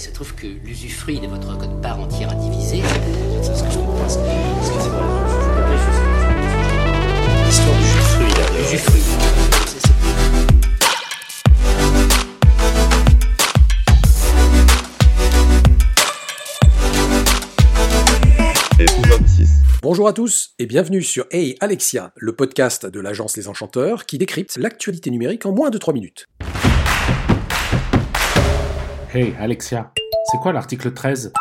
Il se trouve que l'usufruit de votre code part entière indivisé, c'est ce que je comprends. Excusez-moi, je. L'histoire du là. L'usufruit. C'est- c'est- Épisode 6. Bonjour à tous et bienvenue sur Hey Alexia, le podcast de l'agence Les Enchanteurs qui décrypte l'actualité numérique en moins de 3 minutes. Hey Alexia, c'est quoi l'article 13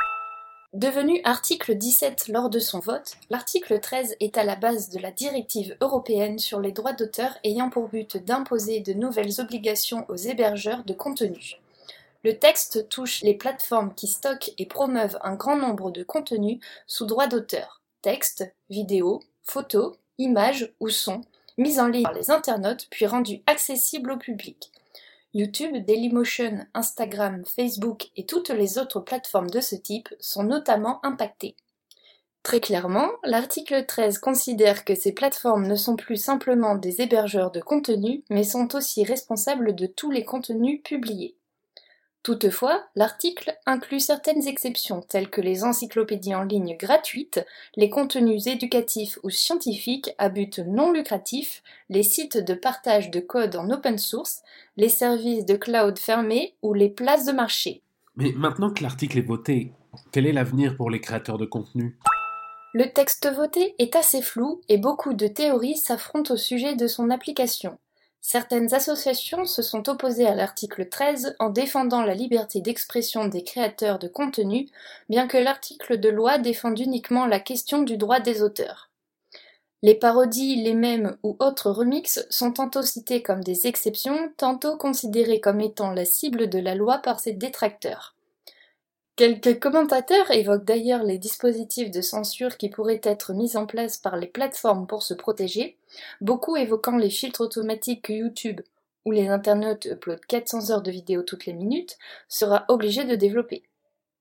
Devenu article 17 lors de son vote, l'article 13 est à la base de la directive européenne sur les droits d'auteur ayant pour but d'imposer de nouvelles obligations aux hébergeurs de contenu. Le texte touche les plateformes qui stockent et promeuvent un grand nombre de contenus sous droit d'auteur, texte, vidéo, photos, images ou sons, mis en ligne par les internautes puis rendus accessibles au public. YouTube, Dailymotion, Instagram, Facebook et toutes les autres plateformes de ce type sont notamment impactées. Très clairement, l'article 13 considère que ces plateformes ne sont plus simplement des hébergeurs de contenu, mais sont aussi responsables de tous les contenus publiés. Toutefois, l'article inclut certaines exceptions telles que les encyclopédies en ligne gratuites, les contenus éducatifs ou scientifiques à but non lucratif, les sites de partage de code en open source, les services de cloud fermés ou les places de marché. Mais maintenant que l'article est voté, quel est l'avenir pour les créateurs de contenu? Le texte voté est assez flou et beaucoup de théories s'affrontent au sujet de son application. Certaines associations se sont opposées à l'article 13 en défendant la liberté d'expression des créateurs de contenu, bien que l'article de loi défende uniquement la question du droit des auteurs. Les parodies, les mèmes ou autres remixes sont tantôt cités comme des exceptions, tantôt considérés comme étant la cible de la loi par ses détracteurs. Quelques commentateurs évoquent d'ailleurs les dispositifs de censure qui pourraient être mis en place par les plateformes pour se protéger, beaucoup évoquant les filtres automatiques que YouTube, où les internautes uploadent 400 heures de vidéos toutes les minutes, sera obligé de développer.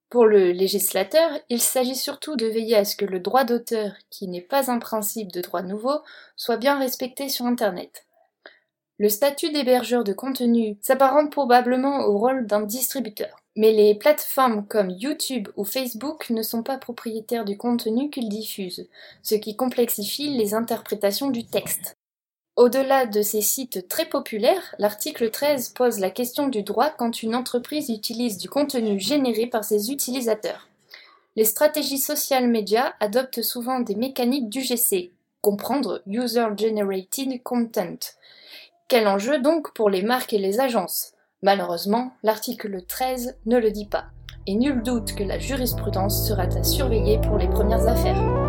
Pour le législateur, il s'agit surtout de veiller à ce que le droit d'auteur, qui n'est pas un principe de droit nouveau, soit bien respecté sur Internet. Le statut d'hébergeur de contenu s'apparente probablement au rôle d'un distributeur. Mais les plateformes comme YouTube ou Facebook ne sont pas propriétaires du contenu qu'ils diffusent, ce qui complexifie les interprétations du texte. Au-delà de ces sites très populaires, l'article 13 pose la question du droit quand une entreprise utilise du contenu généré par ses utilisateurs. Les stratégies social media adoptent souvent des mécaniques d'UGC, comprendre User Generated Content. Quel enjeu donc pour les marques et les agences? Malheureusement, l'article 13 ne le dit pas, et nul doute que la jurisprudence sera à surveiller pour les premières affaires.